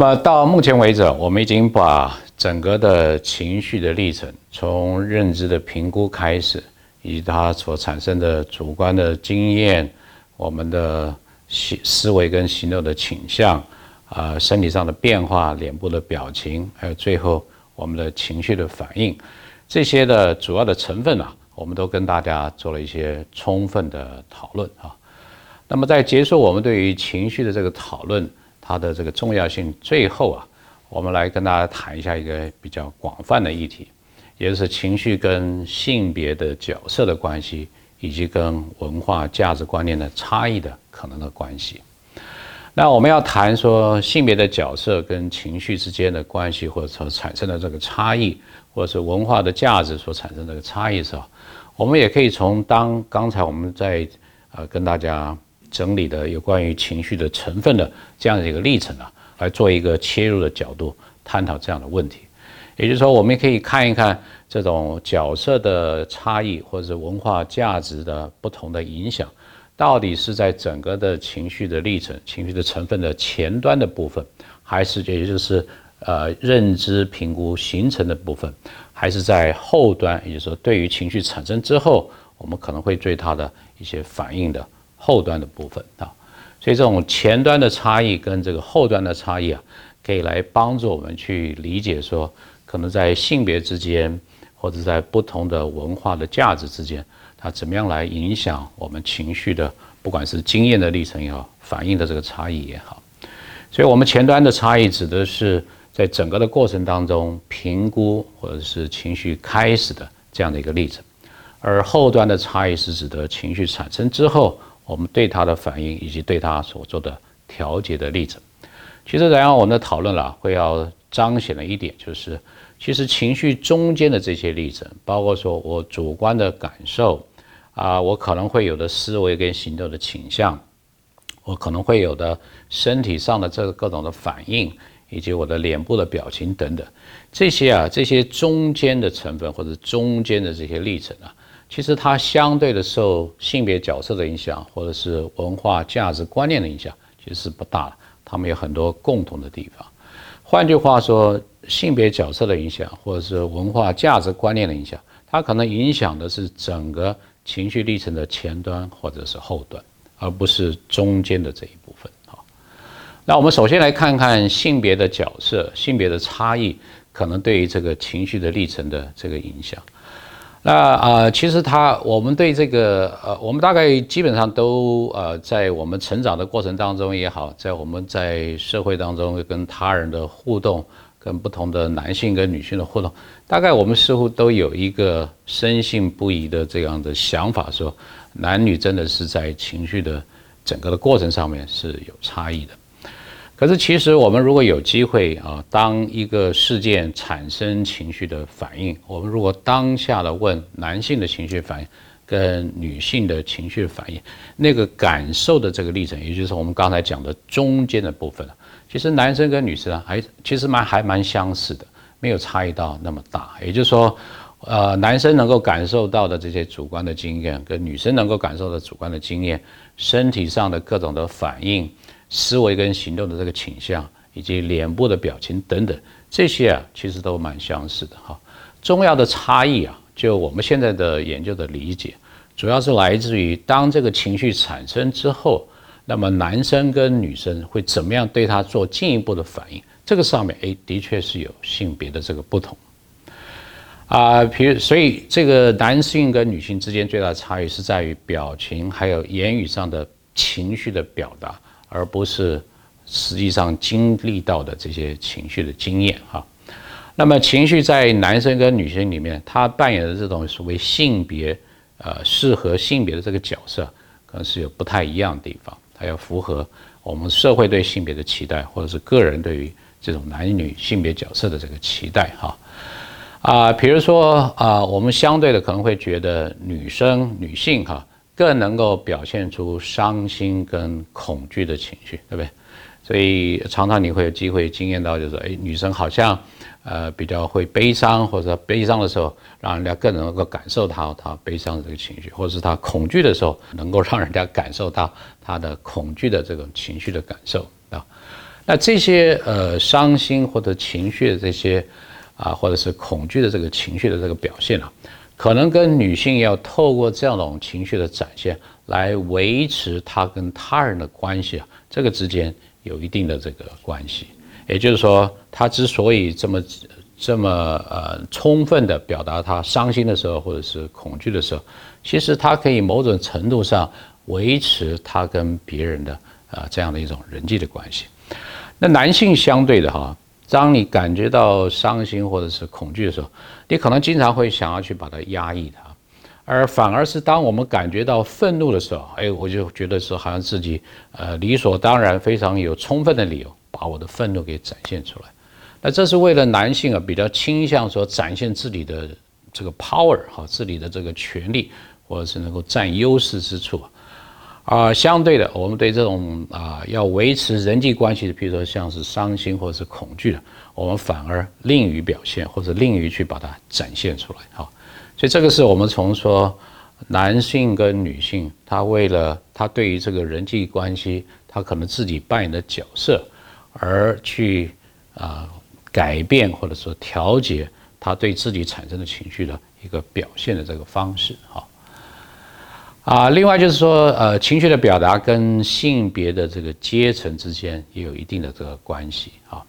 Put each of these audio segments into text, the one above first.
那么到目前为止，我们已经把整个的情绪的历程，从认知的评估开始，以及它所产生的主观的经验，我们的思思维跟行动的倾向，啊，身体上的变化，脸部的表情，还有最后我们的情绪的反应，这些的主要的成分啊，我们都跟大家做了一些充分的讨论啊。那么在结束我们对于情绪的这个讨论。它的这个重要性，最后啊，我们来跟大家谈一下一个比较广泛的议题，也就是情绪跟性别的角色的关系，以及跟文化价值观念的差异的可能的关系。那我们要谈说性别的角色跟情绪之间的关系，或者说产生的这个差异，或者是文化的价值所产生这个差异的时候，我们也可以从当刚才我们在呃跟大家。整理的有关于情绪的成分的这样的一个历程啊，来做一个切入的角度探讨这样的问题。也就是说，我们可以看一看这种角色的差异，或者是文化价值的不同的影响，到底是在整个的情绪的历程、情绪的成分的前端的部分，还是也就是呃认知评估形成的部分，还是在后端，也就是说对于情绪产生之后，我们可能会对它的一些反应的。后端的部分啊，所以这种前端的差异跟这个后端的差异啊，可以来帮助我们去理解说，可能在性别之间，或者在不同的文化的价值之间，它怎么样来影响我们情绪的，不管是经验的历程也好，反应的这个差异也好。所以，我们前端的差异指的是在整个的过程当中评估或者是情绪开始的这样的一个历程，而后端的差异是指的情绪产生之后。我们对他的反应，以及对他所做的调节的例子，其实，然后我们的讨论了，会要彰显的一点就是，其实情绪中间的这些例子，包括说我主观的感受，啊，我可能会有的思维跟行动的倾向，我可能会有的身体上的这个各种的反应，以及我的脸部的表情等等，这些啊，这些中间的成分或者中间的这些历程啊。其实它相对的受性别角色的影响，或者是文化价值观念的影响，其实是不大的。他们有很多共同的地方。换句话说，性别角色的影响，或者是文化价值观念的影响，它可能影响的是整个情绪历程的前端或者是后端，而不是中间的这一部分。好，那我们首先来看看性别的角色、性别的差异可能对于这个情绪的历程的这个影响。那啊，其实他，我们对这个，呃，我们大概基本上都，呃，在我们成长的过程当中也好，在我们在社会当中跟他人的互动，跟不同的男性跟女性的互动，大概我们似乎都有一个深信不疑的这样的想法，说男女真的是在情绪的整个的过程上面是有差异的。可是，其实我们如果有机会啊，当一个事件产生情绪的反应，我们如果当下的问男性的情绪反应跟女性的情绪反应，那个感受的这个历程，也就是我们刚才讲的中间的部分其实男生跟女生还其实蛮还蛮相似的，没有差异到那么大。也就是说，呃，男生能够感受到的这些主观的经验，跟女生能够感受的主观的经验，身体上的各种的反应。思维跟行动的这个倾向，以及脸部的表情等等，这些啊，其实都蛮相似的哈。重要的差异啊，就我们现在的研究的理解，主要是来自于当这个情绪产生之后，那么男生跟女生会怎么样对他做进一步的反应？这个上面诶，的确是有性别的这个不同啊。比如，所以这个男性跟女性之间最大的差异是在于表情还有言语上的情绪的表达。而不是实际上经历到的这些情绪的经验哈，那么情绪在男生跟女生里面，他扮演的这种所谓性别，呃，适合性别的这个角色，可能是有不太一样的地方，它要符合我们社会对性别的期待，或者是个人对于这种男女性别角色的这个期待哈，啊，比如说啊，我们相对的可能会觉得女生女性哈。更能够表现出伤心跟恐惧的情绪，对不对？所以常常你会有机会经验到，就是哎，女生好像呃比较会悲伤，或者悲伤的时候，让人家更能够感受到她悲伤的这个情绪，或者是她恐惧的时候，能够让人家感受到她的恐惧的这种情绪的感受啊。那这些呃伤心或者情绪的这些啊，或者是恐惧的这个情绪的这个表现啊，可能跟女性要透过这样种情绪的展现来维持她跟他人的关系啊，这个之间有一定的这个关系。也就是说，她之所以这么这么呃充分的表达她伤心的时候或者是恐惧的时候，其实她可以某种程度上维持她跟别人的啊这样的一种人际的关系。那男性相对的哈。当你感觉到伤心或者是恐惧的时候，你可能经常会想要去把它压抑它，而反而是当我们感觉到愤怒的时候，哎，我就觉得说好像自己呃理所当然、非常有充分的理由把我的愤怒给展现出来。那这是为了男性啊比较倾向说展现自己的这个 power 哈，自己的这个权利或者是能够占优势之处。啊，啊相对的，我们对这种啊要维持人际关系的，比如说像是伤心或者是恐惧的，我们反而吝于表现，或者吝于去把它展现出来。哈，所以这个是我们从说男性跟女性，他为了他对于这个人际关系，他可能自己扮演的角色，而去啊改变或者说调节他对自己产生的情绪的一个表现的这个方式。哈。啊，另外就是说，呃，情绪的表达跟性别的这个阶层之间也有一定的这个关系啊，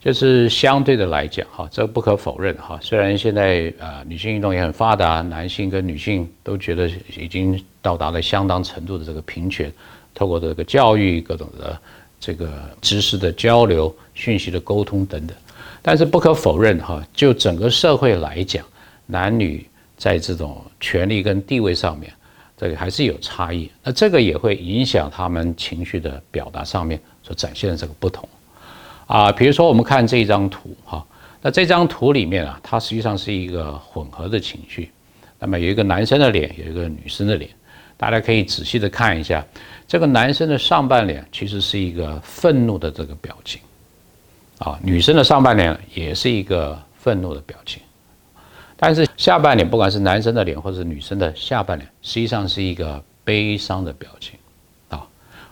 就是相对的来讲，哈，这不可否认哈。虽然现在啊，女性运动也很发达，男性跟女性都觉得已经到达了相当程度的这个平权，透过这个教育、各种的这个知识的交流、讯息的沟通等等，但是不可否认哈，就整个社会来讲，男女在这种权利跟地位上面。这个还是有差异，那这个也会影响他们情绪的表达上面所展现的这个不同，啊，比如说我们看这一张图哈，那这张图里面啊，它实际上是一个混合的情绪，那么有一个男生的脸，有一个女生的脸，大家可以仔细的看一下，这个男生的上半脸其实是一个愤怒的这个表情，啊，女生的上半脸也是一个愤怒的表情。但是下半脸，不管是男生的脸或者是女生的下半脸，实际上是一个悲伤的表情，啊，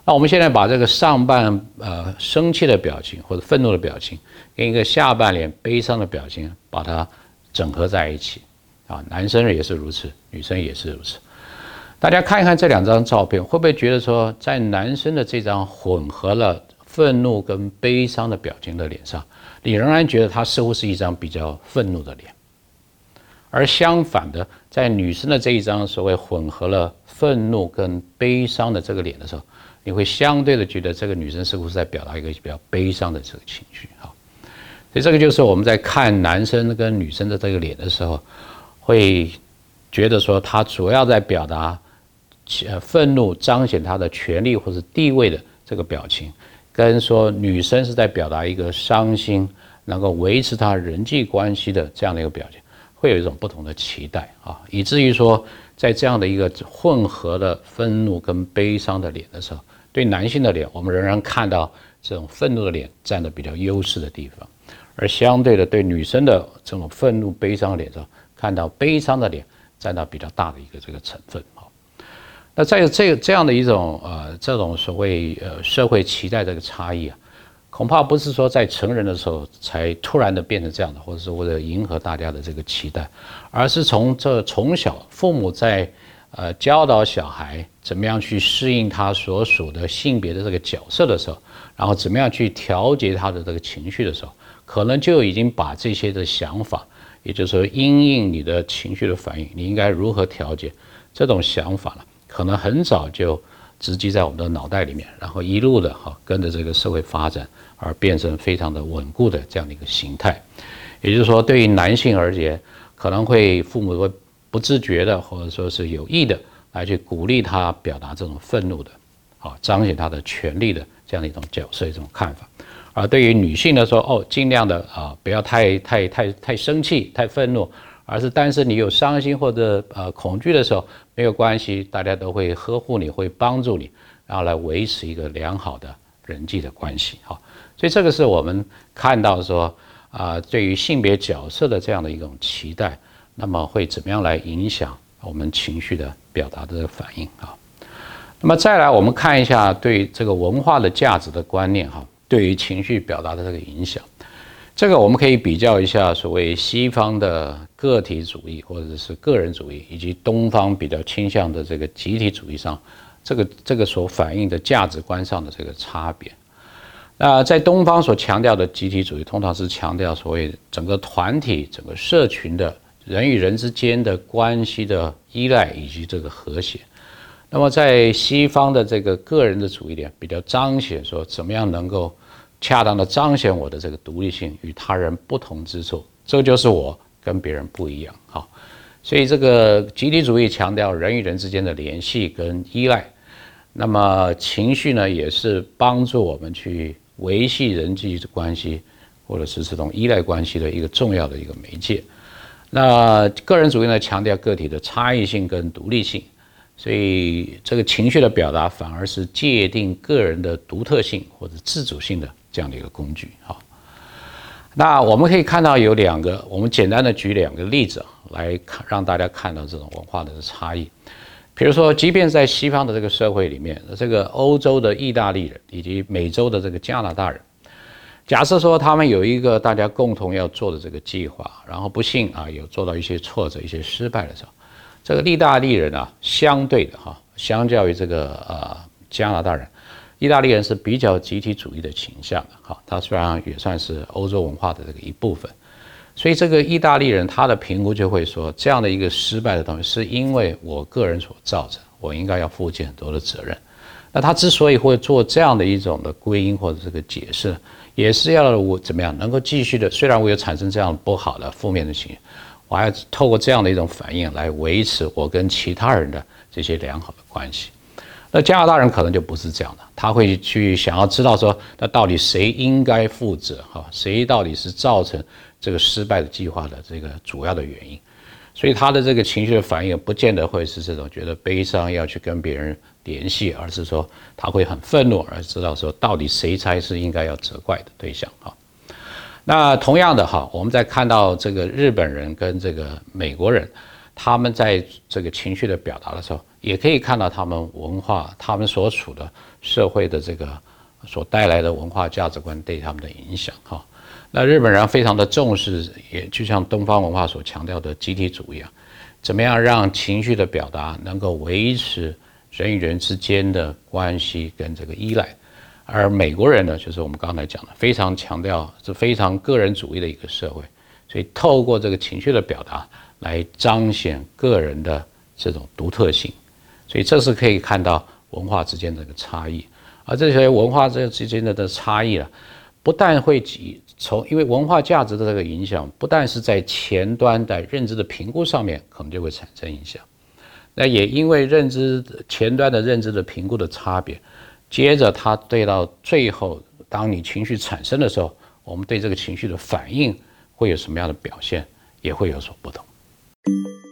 那我们现在把这个上半呃生气的表情或者愤怒的表情，跟一个下半脸悲伤的表情，把它整合在一起，啊，男生也是如此，女生也是如此。大家看一看这两张照片，会不会觉得说，在男生的这张混合了愤怒跟悲伤的表情的脸上，你仍然觉得他似乎是一张比较愤怒的脸？而相反的，在女生的这一张所谓混合了愤怒跟悲伤的这个脸的时候，你会相对的觉得这个女生似乎是在表达一个比较悲伤的这个情绪哈。所以这个就是我们在看男生跟女生的这个脸的时候，会觉得说他主要在表达呃愤怒，彰显他的权利或者地位的这个表情，跟说女生是在表达一个伤心，能够维持他人际关系的这样的一个表情。会有一种不同的期待啊，以至于说，在这样的一个混合的愤怒跟悲伤的脸的时候，对男性的脸，我们仍然看到这种愤怒的脸占的比较优势的地方，而相对的，对女生的这种愤怒悲伤的脸上，看到悲伤的脸占到比较大的一个这个成分啊。那在这这样的一种呃这种所谓呃社会期待这个差异啊。恐怕不是说在成人的时候才突然的变成这样的，或者是为了迎合大家的这个期待，而是从这从小父母在呃教导小孩怎么样去适应他所属的性别的这个角色的时候，然后怎么样去调节他的这个情绪的时候，可能就已经把这些的想法，也就是说因应你的情绪的反应，你应该如何调节？这种想法了，可能很早就直击在我们的脑袋里面，然后一路的哈跟着这个社会发展。而变成非常的稳固的这样的一个形态，也就是说，对于男性而言，可能会父母会不自觉的，或者说是有意的来去鼓励他表达这种愤怒的，啊，彰显他的权利的这样的一种角色一种看法。而对于女性来，说哦，尽量的啊，不要太太太太生气、太愤怒，而是但是你有伤心或者呃恐惧的时候，没有关系，大家都会呵护你，会帮助你，然后来维持一个良好的人际的关系，哈。所以这个是我们看到说啊，对于性别角色的这样的一种期待，那么会怎么样来影响我们情绪的表达的反应啊？那么再来，我们看一下对这个文化的价值的观念哈，对于情绪表达的这个影响。这个我们可以比较一下所谓西方的个体主义或者是个人主义，以及东方比较倾向的这个集体主义上，这个这个所反映的价值观上的这个差别。那在东方所强调的集体主义，通常是强调所谓整个团体、整个社群的人与人之间的关系的依赖以及这个和谐。那么在西方的这个个人的主义点，比较彰显说怎么样能够。恰当的彰显我的这个独立性与他人不同之处，这就是我跟别人不一样。好，所以这个集体主义强调人与人之间的联系跟依赖，那么情绪呢，也是帮助我们去维系人际关系或者是这种依赖关系的一个重要的一个媒介。那个人主义呢，强调个体的差异性跟独立性。所以，这个情绪的表达反而是界定个人的独特性或者自主性的这样的一个工具。哈，那我们可以看到有两个，我们简单的举两个例子来看，让大家看到这种文化的差异。比如说，即便在西方的这个社会里面，这个欧洲的意大利人以及美洲的这个加拿大人，假设说他们有一个大家共同要做的这个计划，然后不幸啊有做到一些挫折、一些失败的时候。这个意大利人啊，相对的哈，相较于这个呃加拿大人，意大利人是比较集体主义的倾向的哈。他虽然也算是欧洲文化的这个一部分，所以这个意大利人他的评估就会说，这样的一个失败的东西是因为我个人所造成，我应该要负起很多的责任。那他之所以会做这样的一种的归因或者这个解释，也是要我怎么样能够继续的，虽然我有产生这样不好的负面的情绪。我还要透过这样的一种反应来维持我跟其他人的这些良好的关系。那加拿大人可能就不是这样的，他会去想要知道说，那到底谁应该负责？哈，谁到底是造成这个失败的计划的这个主要的原因？所以他的这个情绪的反应不见得会是这种觉得悲伤要去跟别人联系，而是说他会很愤怒，而知道说到底谁才是应该要责怪的对象？哈。那同样的哈，我们在看到这个日本人跟这个美国人，他们在这个情绪的表达的时候，也可以看到他们文化、他们所处的社会的这个所带来的文化价值观对他们的影响哈。那日本人非常的重视，也就像东方文化所强调的集体主义啊，怎么样让情绪的表达能够维持人与人之间的关系跟这个依赖。而美国人呢，就是我们刚才讲的，非常强调是非常个人主义的一个社会，所以透过这个情绪的表达来彰显个人的这种独特性，所以这是可以看到文化之间的个差异。而这些文化这之间的的差异啊，不但会从因为文化价值的这个影响，不但是在前端的认知的评估上面可能就会产生影响，那也因为认知前端的认知的评估的差别。接着，他对到最后，当你情绪产生的时候，我们对这个情绪的反应会有什么样的表现，也会有所不同。Thank you.